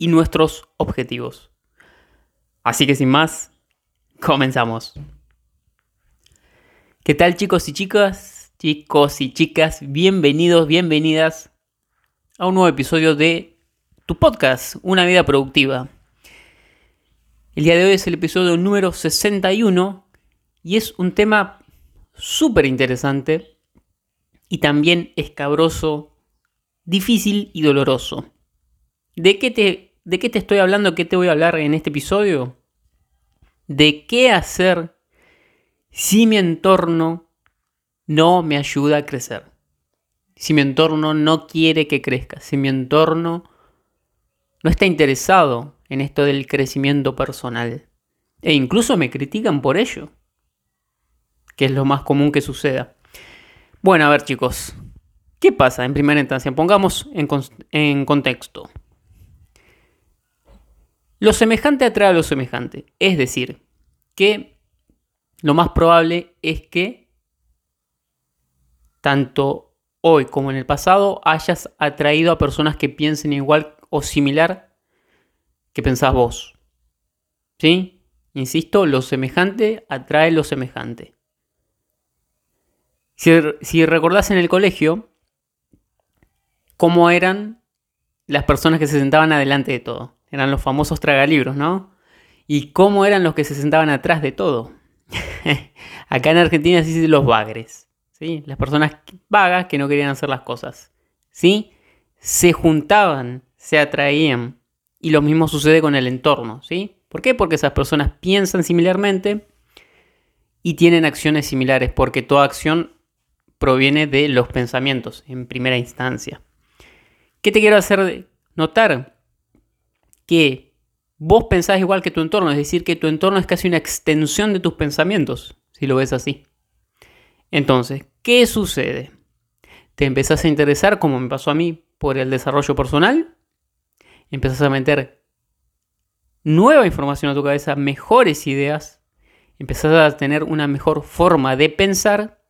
y nuestros objetivos. Así que sin más, comenzamos. ¿Qué tal chicos y chicas? Chicos y chicas, bienvenidos, bienvenidas a un nuevo episodio de tu podcast, Una vida productiva. El día de hoy es el episodio número 61 y es un tema súper interesante y también escabroso, difícil y doloroso. ¿De qué te ¿De qué te estoy hablando? ¿Qué te voy a hablar en este episodio? De qué hacer si mi entorno no me ayuda a crecer. Si mi entorno no quiere que crezca. Si mi entorno no está interesado en esto del crecimiento personal. E incluso me critican por ello. Que es lo más común que suceda. Bueno, a ver chicos. ¿Qué pasa en primera instancia? Pongamos en, en contexto. Lo semejante atrae a lo semejante. Es decir, que lo más probable es que tanto hoy como en el pasado hayas atraído a personas que piensen igual o similar que pensás vos. ¿Sí? Insisto, lo semejante atrae lo semejante. Si, si recordás en el colegio, cómo eran las personas que se sentaban adelante de todo eran los famosos tragalibros, ¿no? ¿Y cómo eran los que se sentaban atrás de todo? Acá en Argentina sí los bagres, ¿sí? Las personas vagas que no querían hacer las cosas, ¿sí? Se juntaban, se atraían. Y lo mismo sucede con el entorno, ¿sí? ¿Por qué? Porque esas personas piensan similarmente y tienen acciones similares, porque toda acción proviene de los pensamientos en primera instancia. ¿Qué te quiero hacer notar? Que vos pensás igual que tu entorno, es decir, que tu entorno es casi una extensión de tus pensamientos, si lo ves así. Entonces, ¿qué sucede? Te empezás a interesar, como me pasó a mí, por el desarrollo personal, empezás a meter nueva información a tu cabeza, mejores ideas, empezás a tener una mejor forma de pensar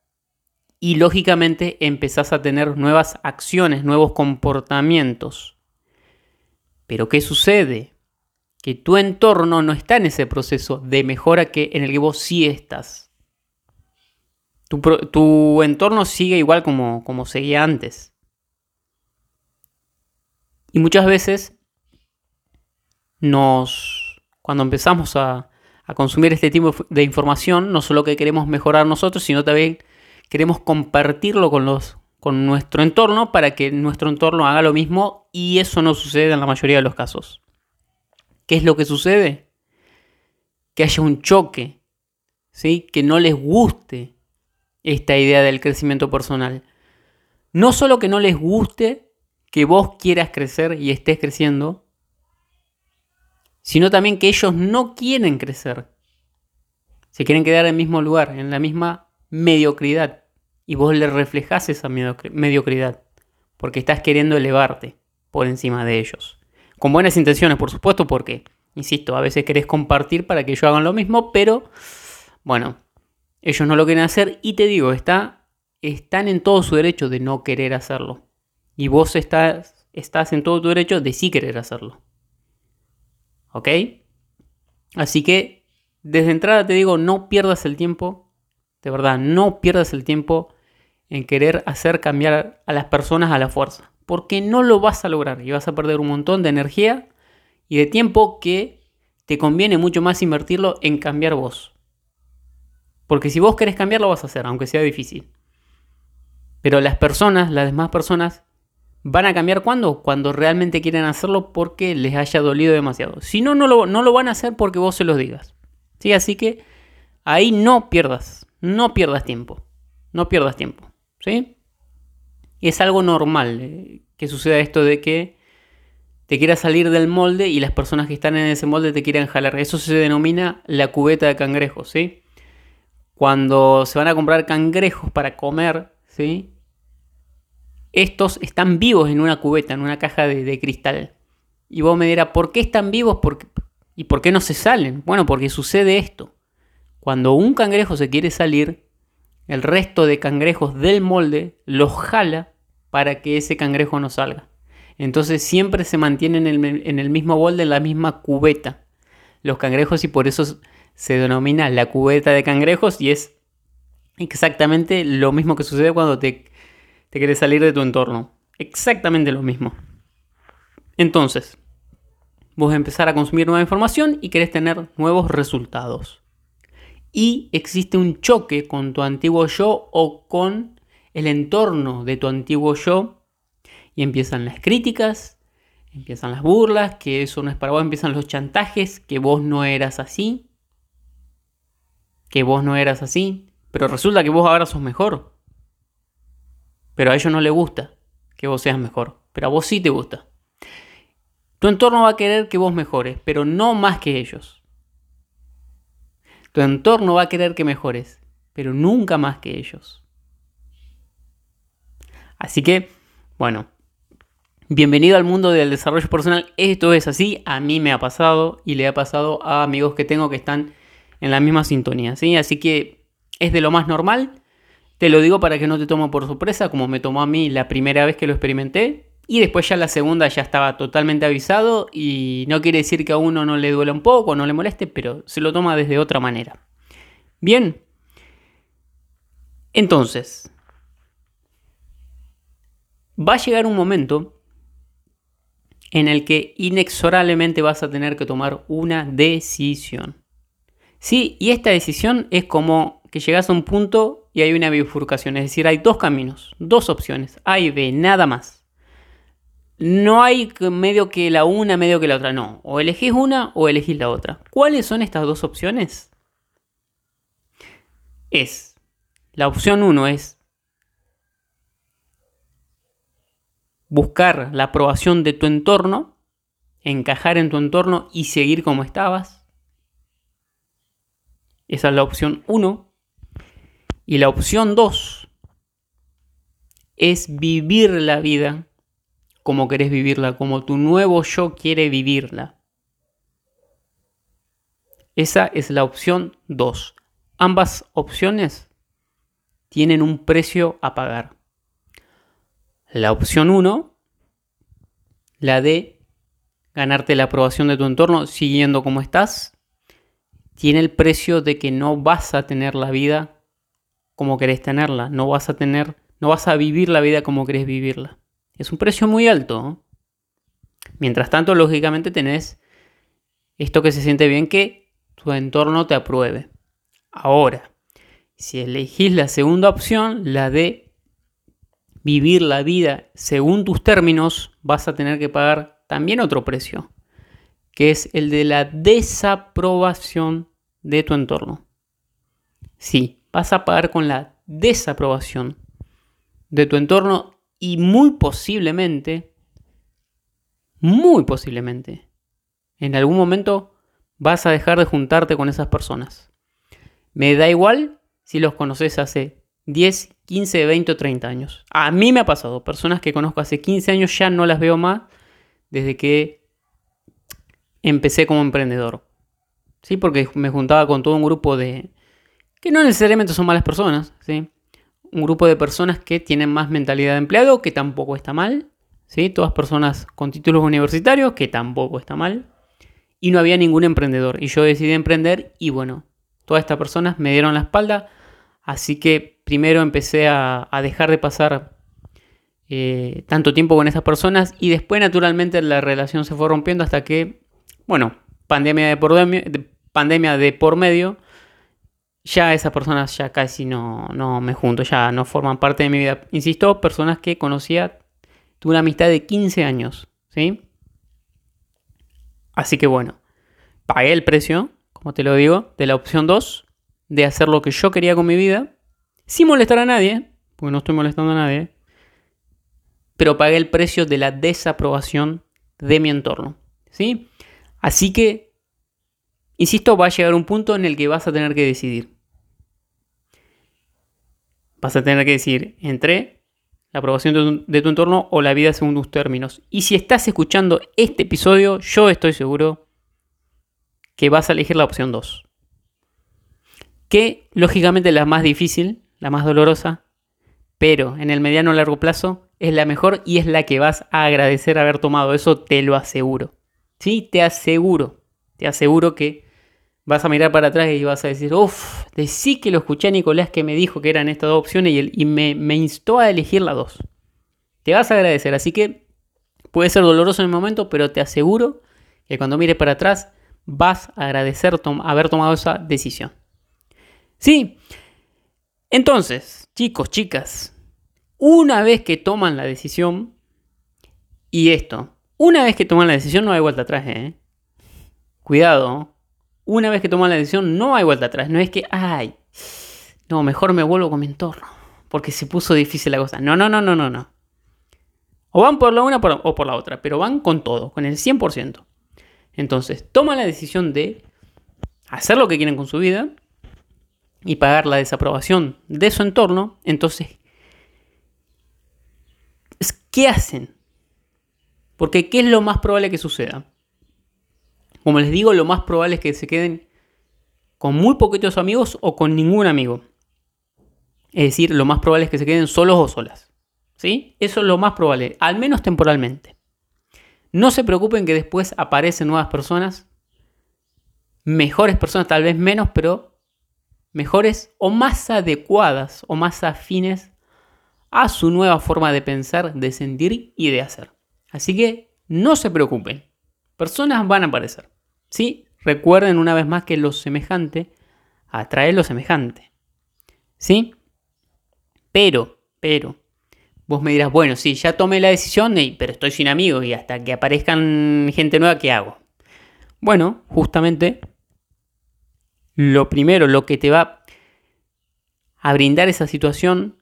y lógicamente empezás a tener nuevas acciones, nuevos comportamientos. Pero ¿qué sucede? Que tu entorno no está en ese proceso de mejora que en el que vos sí estás. Tu, entorno sigue igual como, como seguía antes. Y muchas veces nos, cuando empezamos a, a, consumir este tipo de información, no solo que queremos mejorar nosotros, sino también queremos compartirlo con los, con nuestro entorno para que nuestro entorno haga lo mismo y eso no sucede en la mayoría de los casos. ¿Qué es lo que sucede? Que haya un choque, ¿sí? que no les guste esta idea del crecimiento personal. No solo que no les guste que vos quieras crecer y estés creciendo, sino también que ellos no quieren crecer. Se quieren quedar en el mismo lugar, en la misma mediocridad y vos le reflejás esa mediocridad, porque estás queriendo elevarte por encima de ellos. Con buenas intenciones, por supuesto, porque, insisto, a veces querés compartir para que ellos hagan lo mismo, pero, bueno, ellos no lo quieren hacer y te digo, está, están en todo su derecho de no querer hacerlo. Y vos estás, estás en todo tu derecho de sí querer hacerlo. ¿Ok? Así que, desde entrada te digo, no pierdas el tiempo. De verdad, no pierdas el tiempo en querer hacer cambiar a las personas a la fuerza. Porque no lo vas a lograr y vas a perder un montón de energía y de tiempo que te conviene mucho más invertirlo en cambiar vos. Porque si vos querés cambiar, lo vas a hacer, aunque sea difícil. Pero las personas, las demás personas, van a cambiar cuando? Cuando realmente quieren hacerlo porque les haya dolido demasiado. Si no, no lo, no lo van a hacer porque vos se los digas. ¿Sí? Así que ahí no pierdas, no pierdas tiempo. No pierdas tiempo. ¿sí? Y es algo normal eh, que suceda esto de que te quiera salir del molde y las personas que están en ese molde te quieran jalar. Eso se denomina la cubeta de cangrejos, ¿sí? Cuando se van a comprar cangrejos para comer, ¿sí? Estos están vivos en una cubeta, en una caja de, cristal. Y vos me dirás, ¿por qué están vivos y por qué no se salen? Bueno, porque sucede esto. Cuando un cangrejo se quiere salir, el resto de cangrejos del molde los jala para que ese cangrejo no salga. Entonces siempre se mantienen en el, en el mismo molde, en la misma cubeta. Los cangrejos y por eso se denomina la cubeta de cangrejos y es exactamente lo mismo que sucede cuando te, te quieres salir de tu entorno. Exactamente lo mismo. Entonces, vos empezar a consumir nueva información y querés tener nuevos resultados. Y existe un choque con tu antiguo yo o con el entorno de tu antiguo yo y empiezan las críticas, empiezan las burlas, que eso no es para vos, empiezan los chantajes, que vos no eras así, que vos no eras así, pero resulta que vos ahora sos mejor. Pero a ellos no les gusta que vos seas mejor, pero a vos sí te gusta. Tu entorno va a querer que vos mejores, pero no más que ellos. Tu entorno va a querer que mejores, pero nunca más que ellos. Así que, bueno, Bienvenido al mundo del desarrollo personal. Esto es así, a mí me ha pasado y le ha pasado a amigos que tengo que están en la misma sintonía, ¿sí? Así que es de lo más normal. Te lo digo para que no te tomo por sorpresa, como me tomó a mí la primera vez que lo experimenté. Y después ya la segunda ya estaba totalmente avisado y no quiere decir que a uno no le duele un poco, no le moleste, pero se lo toma desde otra manera. Bien. Entonces, va a llegar un momento en el que inexorablemente vas a tener que tomar una decisión. Sí, y esta decisión es como que llegas a un punto y hay una bifurcación, es decir, hay dos caminos, dos opciones, A y B, nada más. No hay medio que la una, medio que la otra, no. O elegís una o elegís la otra. ¿Cuáles son estas dos opciones? Es, la opción 1 es buscar la aprobación de tu entorno, encajar en tu entorno y seguir como estabas. Esa es la opción 1. Y la opción 2 es vivir la vida como querés vivirla, como tu nuevo yo quiere vivirla. Esa es la opción 2. Ambas opciones tienen un precio a pagar. La opción 1, la de ganarte la aprobación de tu entorno siguiendo como estás, tiene el precio de que no vas a tener la vida como querés tenerla, no vas a tener, no vas a vivir la vida como querés vivirla. Es un precio muy alto. Mientras tanto, lógicamente tenés esto que se siente bien que tu entorno te apruebe. Ahora, si elegís la segunda opción, la de vivir la vida según tus términos, vas a tener que pagar también otro precio, que es el de la desaprobación de tu entorno. Sí, vas a pagar con la desaprobación de tu entorno y muy posiblemente, muy posiblemente, en algún momento vas a dejar de juntarte con esas personas. Me da igual si los conoces hace 10, 15, 20 o 30 años. A mí me ha pasado, personas que conozco hace 15 años ya no las veo más desde que empecé como emprendedor. ¿Sí? Porque me juntaba con todo un grupo de... que no necesariamente son malas personas, ¿sí? Un grupo de personas que tienen más mentalidad de empleado, que tampoco está mal, ¿sí? Todas personas con títulos universitarios, que tampoco está mal. Y no había ningún emprendedor. Y yo decidí emprender y bueno, todas estas personas me dieron la espalda Así que primero empecé a, dejar de pasar eh, tanto tiempo con esas personas y después naturalmente la relación se fue rompiendo hasta que, bueno, pandemia de por, pandemia de por medio, ya esas personas ya casi no, no me junto, ya no forman parte de mi vida. Insisto, personas que conocía, tuve una amistad de 15 años, ¿sí? Así que bueno, pagué el precio, como te lo digo, de la opción 2 de hacer lo que yo quería con mi vida, sin molestar a nadie, porque no estoy molestando a nadie, pero pagué el precio de la desaprobación de mi entorno. ¿Sí? Así que, insisto, va a llegar un punto en el que vas a tener que decidir. Vas a tener que decidir entre la aprobación de tu, de tu entorno o la vida según tus términos. Y si estás escuchando este episodio, yo estoy seguro que vas a elegir la opción 2. Que lógicamente es la más difícil, la más dolorosa, pero en el mediano o largo plazo es la mejor y es la que vas a agradecer haber tomado. Eso te lo aseguro. Sí, te aseguro. Te aseguro que vas a mirar para atrás y vas a decir, uff, sí que lo escuché a Nicolás que me dijo que eran estas dos opciones y, y me, me, instó a elegir la dos. Te vas a agradecer, así que puede ser doloroso en el momento, pero te aseguro que cuando mires para atrás vas a agradecer haber tomado esa decisión. Sí, entonces, chicos, chicas, una vez que toman la decisión, y esto, una vez que toman la decisión no hay vuelta atrás, ¿eh? Cuidado, una vez que toman la decisión no hay vuelta atrás, no es que, ay, no, mejor me vuelvo con mi entorno, porque se puso difícil la cosa. No, no, no, no, no, no. O van por la una o por la otra, pero van con todo, con el 100%. Entonces, toman la decisión de hacer lo que quieren con su vida y pagar la desaprobación de su entorno. Entonces, ¿qué hacen? Porque ¿qué es lo más probable que suceda? Como les digo, lo más probable es que se queden con muy poquitos amigos o con ningún amigo. Es decir, lo más probable es que se queden solos o solas. ¿Sí? Eso es lo más probable, al menos temporalmente. No se preocupen que después aparecen nuevas personas, mejores personas, tal vez menos, pero mejores o más adecuadas o más afines a su nueva forma de pensar, de sentir y de hacer. Así que no se preocupen, personas van a aparecer. ¿sí? Recuerden una vez más que lo semejante atrae lo semejante. ¿Sí? Pero, pero, vos me dirás, bueno, sí, ya tomé la decisión, pero estoy sin amigos y hasta que aparezcan gente nueva, ¿qué hago? Bueno, justamente lo primero, lo que te va a brindar esa situación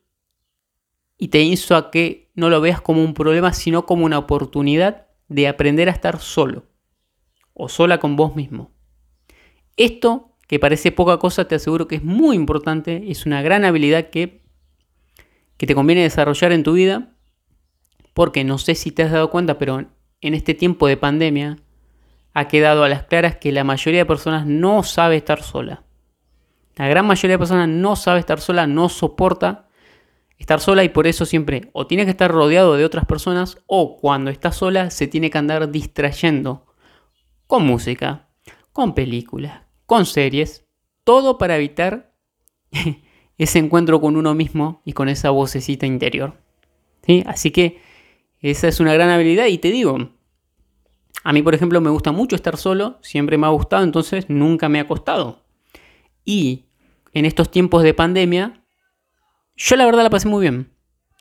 y te insto a que no lo veas como un problema, sino como una oportunidad de aprender a estar solo o sola con vos mismo. Esto, que parece poca cosa, te aseguro que es muy importante, es una gran habilidad que, que te conviene desarrollar en tu vida, porque no sé si te has dado cuenta, pero en este tiempo de pandemia ha quedado a las claras que la mayoría de personas no sabe estar sola. La gran mayoría de personas no sabe estar sola, no soporta estar sola y por eso siempre o tiene que estar rodeado de otras personas o cuando está sola se tiene que andar distrayendo con música, con películas, con series, todo para evitar ese encuentro con uno mismo y con esa vocecita interior. ¿Sí? Así que esa es una gran habilidad y te digo, a mí por ejemplo me gusta mucho estar solo, siempre me ha gustado, entonces nunca me ha costado. Y en estos tiempos de pandemia yo la verdad la pasé muy bien.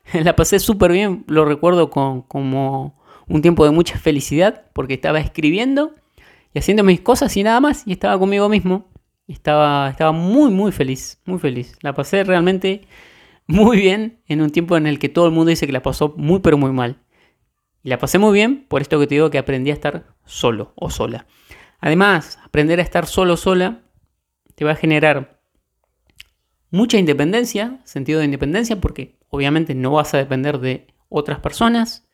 La pasé súper bien, lo recuerdo con, como un tiempo de mucha felicidad, porque estaba escribiendo y haciendo mis cosas y nada más, y estaba conmigo mismo. Estaba, estaba muy, muy feliz, muy feliz. La pasé realmente muy bien en un tiempo en el que todo el mundo dice que la pasó muy, pero muy mal. La pasé muy bien por esto que te digo que aprendí a estar solo o sola. Además, aprender a estar solo o sola te va a generar mucha independencia, sentido de independencia, porque obviamente no vas a depender de otras personas.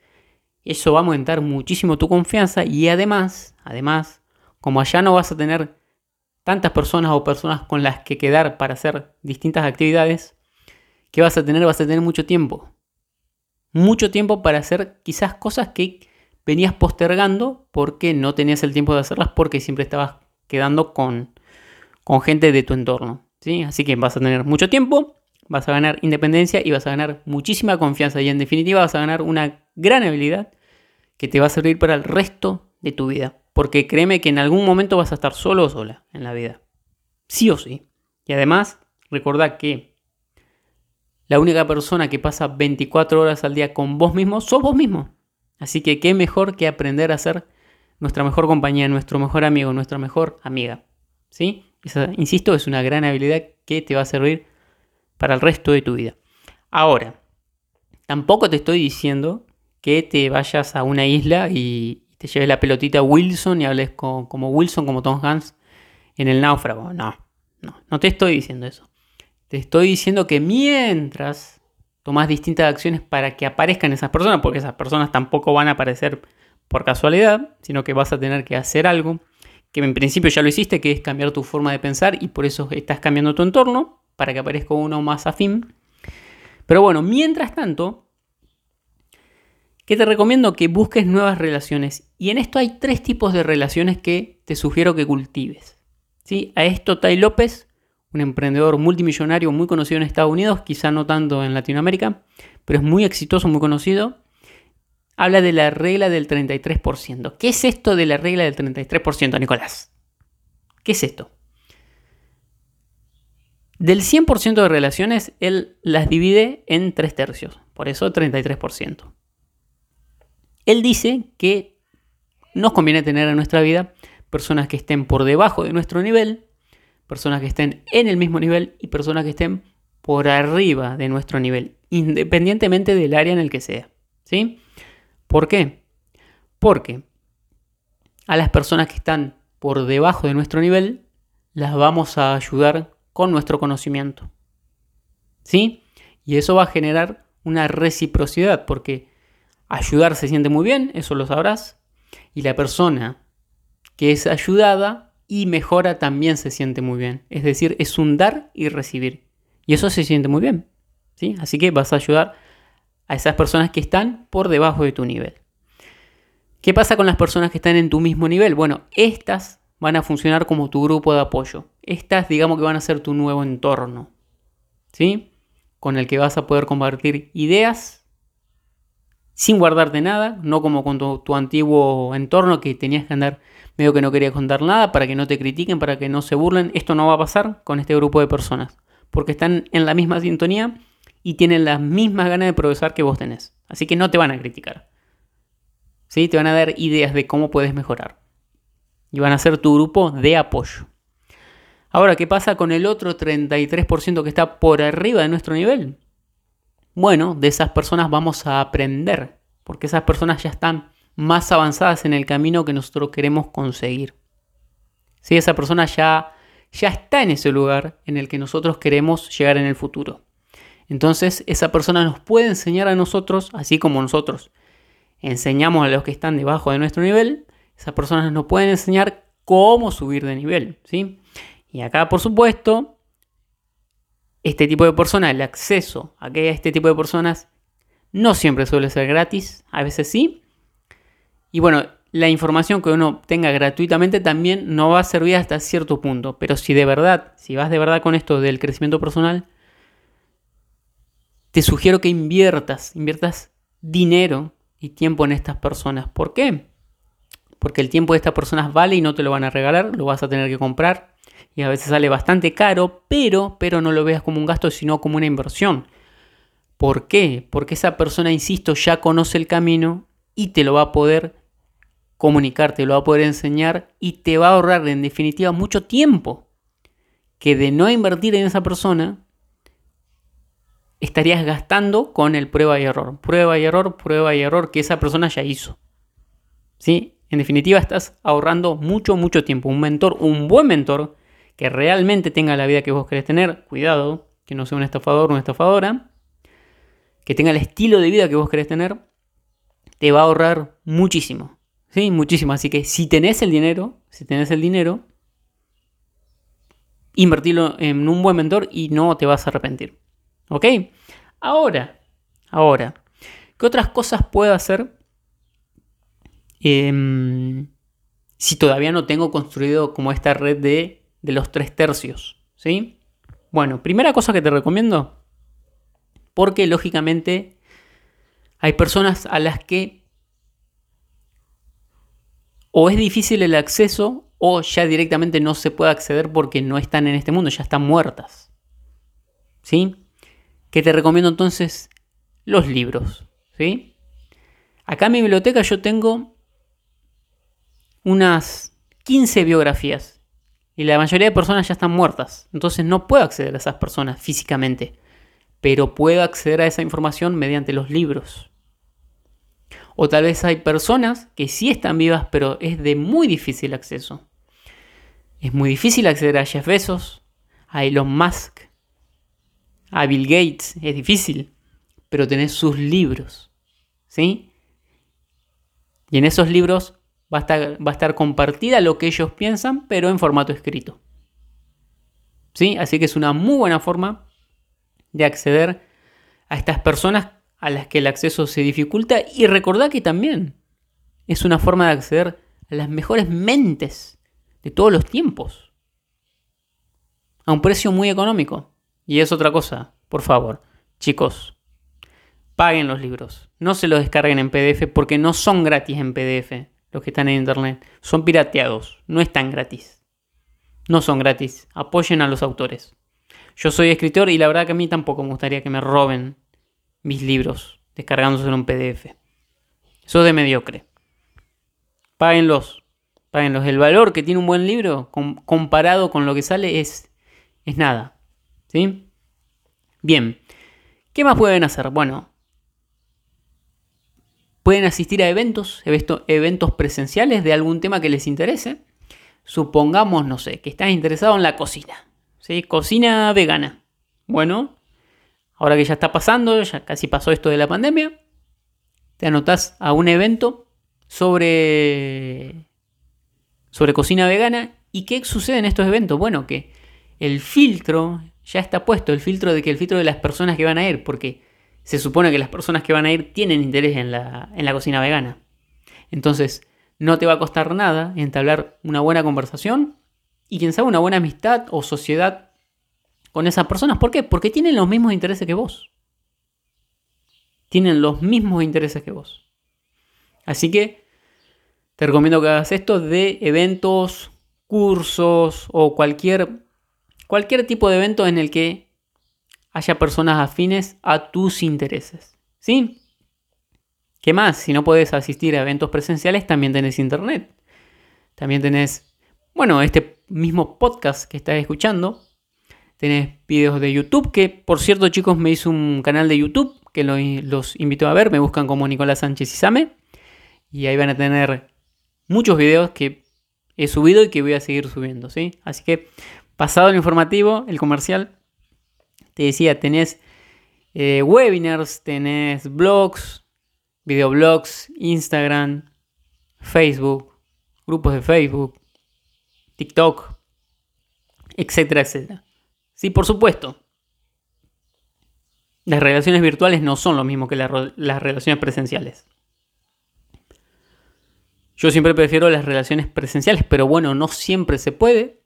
Eso va a aumentar muchísimo tu confianza y además, además, como allá no vas a tener tantas personas o personas con las que quedar para hacer distintas actividades, ¿qué vas a tener? Vas a tener mucho tiempo. Mucho tiempo para hacer quizás cosas que venías postergando porque no tenías el tiempo de hacerlas porque siempre estabas quedando con, con gente de tu entorno. Así que vas a tener mucho tiempo, vas a ganar independencia y vas a ganar muchísima confianza y en definitiva vas a ganar una gran habilidad que te va a servir para el resto de tu vida. Porque créeme que en algún momento vas a estar solo o sola en la vida. Sí o sí. Y además, recordad que la única persona que pasa 24 horas al día con vos mismo sos vos mismo. Así que qué mejor que aprender a ser nuestra mejor compañía, nuestro mejor amigo, nuestra mejor amiga. ¿Sí? insisto, es una gran habilidad que te va a servir para el resto de tu vida. Ahora, tampoco te estoy diciendo que te vayas a una isla y te lleves la pelotita Wilson y hables como Wilson, como Tom Hanks en el náufrago. No, no, no te estoy diciendo eso. Te estoy diciendo que mientras tomas distintas acciones para que aparezcan esas personas, porque esas personas tampoco van a aparecer por casualidad, sino que vas a tener que hacer algo que en principio ya lo hiciste, que es cambiar tu forma de pensar y por eso estás cambiando tu entorno para que aparezca uno más afín. Pero bueno, mientras tanto, que te recomiendo que busques nuevas relaciones. Y en esto hay tres tipos de relaciones que te sugiero que cultives. ¿Sí? A esto Tai López, un emprendedor multimillonario muy conocido en Estados Unidos, quizá no tanto en Latinoamérica, pero es muy exitoso, muy conocido, habla de la regla del 33%. ¿Qué es esto de la regla del 33%, Nicolás? ¿Qué es esto? Del 100% de relaciones, él las divide en tres tercios, por eso 33%. Él dice que nos conviene tener en nuestra vida personas que estén por debajo de nuestro nivel, personas que estén en el mismo nivel y personas que estén por arriba de nuestro nivel, independientemente del área en el que sea. ¿Sí? ¿Por qué? Porque a las personas que están por debajo de nuestro nivel las vamos a ayudar con nuestro conocimiento. ¿Sí? Y eso va a generar una reciprocidad porque ayudar se siente muy bien, eso lo sabrás, y la persona que es ayudada y mejora también se siente muy bien. Es decir, es un dar y recibir. Y eso se siente muy bien. ¿sí? Así que vas a ayudar a esas personas que están por debajo de tu nivel. ¿Qué pasa con las personas que están en tu mismo nivel? Bueno, estas van a funcionar como tu grupo de apoyo. Estas, digamos que van a ser tu nuevo entorno. ¿Sí? Con el que vas a poder compartir ideas sin guardarte nada, no como con tu, antiguo entorno que tenías que andar medio que no querías contar nada para que no te critiquen, para que no se burlen. Esto no va a pasar con este grupo de personas, porque están en la misma sintonía y tienen las mismas ganas de progresar que vos tenés. Así que no te van a criticar. ¿Sí? Te van a dar ideas de cómo puedes mejorar. Y van a ser tu grupo de apoyo. Ahora, ¿qué pasa con el otro 33% que está por arriba de nuestro nivel? Bueno, de esas personas vamos a aprender, porque esas personas ya están más avanzadas en el camino que nosotros queremos conseguir. ¿Sí? Esa persona ya, ya está en ese lugar en el que nosotros queremos llegar en el futuro. Entonces esa persona nos puede enseñar a nosotros, así como nosotros enseñamos a los que están debajo de nuestro nivel, esas personas nos pueden enseñar cómo subir de nivel, ¿sí? Y acá, por supuesto, este tipo de personas, el acceso a este tipo de personas no siempre suele ser gratis, a veces sí. Y bueno, la información que uno tenga gratuitamente también no va a servir hasta cierto punto, pero si de verdad, si vas de verdad con esto del crecimiento personal, te sugiero que inviertas, inviertas dinero y tiempo en estas personas. ¿Por qué? Porque el tiempo de estas personas vale y no te lo van a regalar, lo vas a tener que comprar y a veces sale bastante caro, pero, pero no lo veas como un gasto, sino como una inversión. ¿Por qué? Porque esa persona, insisto, ya conoce el camino y te lo va a poder comunicar, te lo va a poder enseñar y te va a ahorrar en definitiva mucho tiempo que de no invertir en esa persona estarías gastando con el prueba y error. Prueba y error, prueba y error que esa persona ya hizo. ¿Sí? En definitiva, estás ahorrando mucho, mucho tiempo. Un mentor, un buen mentor, que realmente tenga la vida que vos querés tener, cuidado, que no sea un estafador o una estafadora, que tenga el estilo de vida que vos querés tener, te va a ahorrar muchísimo. ¿Sí? Muchísimo. Así que si tenés el dinero, si tenés el dinero, invertirlo en un buen mentor y no te vas a arrepentir. ¿Ok? Ahora, ahora, ¿qué otras cosas puedo hacer em, si todavía no tengo construido como esta red de, de los tres tercios? ¿Sí? Bueno, primera cosa que te recomiendo, porque lógicamente hay personas a las que o es difícil el acceso o ya directamente no se puede acceder porque no están en este mundo, ya están muertas. ¿Sí? que te recomiendo entonces los libros. ¿sí? Acá en mi biblioteca yo tengo unas 15 biografías y la mayoría de personas ya están muertas. Entonces no puedo acceder a esas personas físicamente, pero puedo acceder a esa información mediante los libros. O tal vez hay personas que sí están vivas, pero es de muy difícil acceso. Es muy difícil acceder a Jeff Bezos, a Elon Musk, a Bill Gates. Es difícil, pero tenés sus libros. ¿Sí? Y en esos libros va a, estar, va a estar compartida lo que ellos piensan, pero en formato escrito. ¿Sí? Así que es una muy buena forma de acceder a estas personas a las que el acceso se dificulta y recordad que también es una forma de acceder a las mejores mentes de todos los tiempos. A un precio muy económico. Y es otra cosa, por favor, chicos, paguen los libros. No se los descarguen en PDF porque no son gratis en PDF los que están en internet. Son pirateados, no están gratis. No son gratis. Apoyen a los autores. Yo soy escritor y la verdad que a mí tampoco me gustaría que me roben mis libros descargándose en un PDF. Eso es de mediocre. Páguenlos. Páguenlos. El valor que tiene un buen libro comparado con lo que sale es, es nada. ¿Sí? Bien. ¿Qué más pueden hacer? Bueno, pueden asistir a eventos, eventos presenciales de algún tema que les interese. Supongamos, no sé, que estás interesado en la cocina. ¿sí? Cocina vegana. Bueno, ahora que ya está pasando, ya casi pasó esto de la pandemia, te anotás a un evento sobre, sobre cocina vegana. ¿Y qué sucede en estos eventos? Bueno, que el filtro ya está puesto, el filtro de que el filtro de las personas que van a ir, porque se supone que las personas que van a ir tienen interés en la, en la cocina vegana. Entonces, no te va a costar nada entablar una buena conversación y quien sabe una buena amistad o sociedad con esas personas. ¿Por qué? Porque tienen los mismos intereses que vos. Tienen los mismos intereses que vos. Así que te recomiendo que hagas esto de eventos, cursos o cualquier, cualquier tipo de evento en el que haya personas afines a tus intereses. ¿Sí? ¿Qué más? Si no puedes asistir a eventos presenciales, también tenés internet. También tenés, bueno, este mismo podcast que estás escuchando Tenés videos de YouTube, que por cierto chicos me hizo un canal de YouTube que los invito a ver, me buscan como Nicolás Sánchez Isame. Y ahí van a tener muchos videos que he subido y que voy a seguir subiendo, ¿sí? Así que pasado el informativo, el comercial, te decía, tenés eh, webinars, tenés blogs, videoblogs, Instagram, Facebook, grupos de Facebook, TikTok, etcétera, etcétera. Sí, por supuesto. Las relaciones virtuales no son lo mismo que las relaciones presenciales. Yo siempre prefiero las relaciones presenciales, pero bueno, no siempre se puede.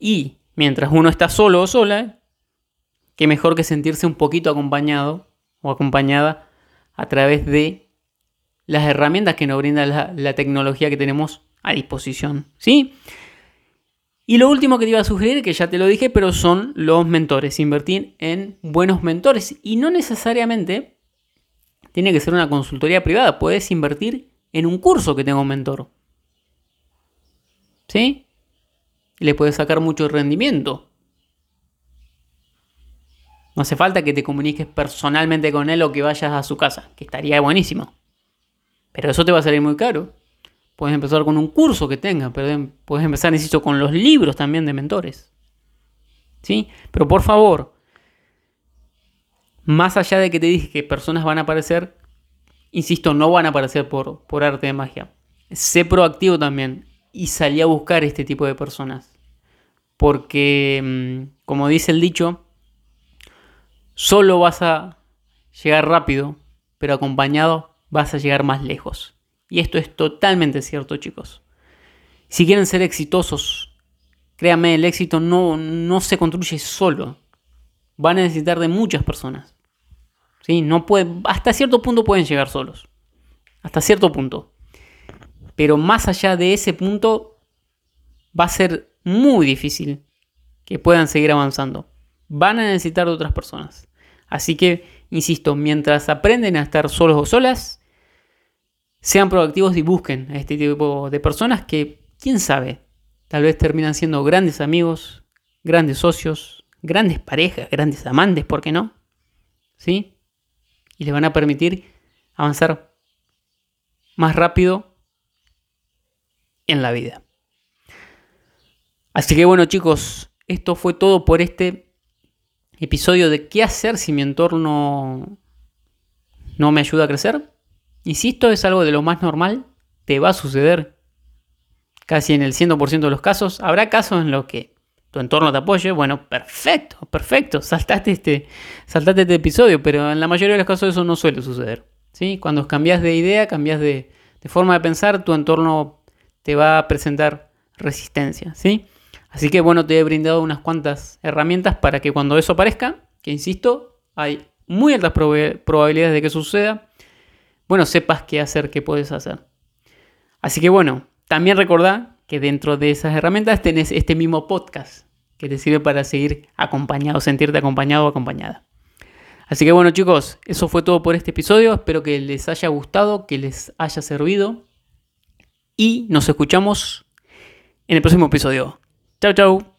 Y mientras uno está solo o sola, qué mejor que sentirse un poquito acompañado o acompañada a través de las herramientas que nos brinda la, la tecnología que tenemos a disposición. ¿Sí? Y lo último que te iba a sugerir, que ya te lo dije, pero son los mentores. Invertir en buenos mentores. Y no necesariamente tiene que ser una consultoría privada. Puedes invertir en un curso que tenga un mentor. ¿Sí? Le puedes sacar mucho rendimiento. No hace falta que te comuniques personalmente con él o que vayas a su casa, que estaría buenísimo. Pero eso te va a salir muy caro. Puedes empezar con un curso que tenga, pero puedes empezar, insisto, con los libros también de mentores. ¿Sí? Pero por favor, más allá de que te dije que personas van a aparecer, insisto, no van a aparecer por, por arte de magia. Sé proactivo también y salí a buscar este tipo de personas. Porque, mm, como dice el dicho, solo vas a llegar rápido, pero acompañado vas a llegar más lejos. Y esto es totalmente cierto, chicos. Si quieren ser exitosos, créanme, el éxito no, no se construye solo. Van a necesitar de muchas personas. ¿Sí? No puede, hasta cierto punto pueden llegar solos. Hasta cierto punto. Pero más allá de ese punto, va a ser muy difícil que puedan seguir avanzando. Van a necesitar de otras personas. Así que, insisto, mientras aprenden a estar solos o solas, sean proactivos y busquen a este tipo de personas que, quién sabe, tal vez terminan siendo grandes amigos, grandes socios, grandes parejas, grandes amantes, ¿por qué no? ¿Sí? Y les van a permitir avanzar más rápido en la vida. Así que bueno chicos, esto fue todo por este episodio de qué hacer si mi entorno no me ayuda a crecer. Insisto, es algo de lo más normal, te va a suceder casi en el 100% de los casos. Habrá casos en los que tu entorno te apoye, bueno, perfecto, perfecto, saltate este, saltate este episodio, pero en la mayoría de los casos eso no suele suceder. ¿sí? Cuando cambias de idea, cambias de, de forma de pensar, tu entorno te va a presentar resistencia. ¿sí? Así que bueno, te he brindado unas cuantas herramientas para que cuando eso aparezca, que insisto, hay muy altas probabilidades de que suceda, bueno, sepas qué hacer, qué puedes hacer. Así que bueno, también recordá que dentro de esas herramientas tenés este mismo podcast que te sirve para seguir acompañado, sentirte acompañado o acompañada. Así que bueno chicos, eso fue todo por este episodio. Espero que les haya gustado, que les haya servido. Y nos escuchamos en el próximo episodio. Chau, chau.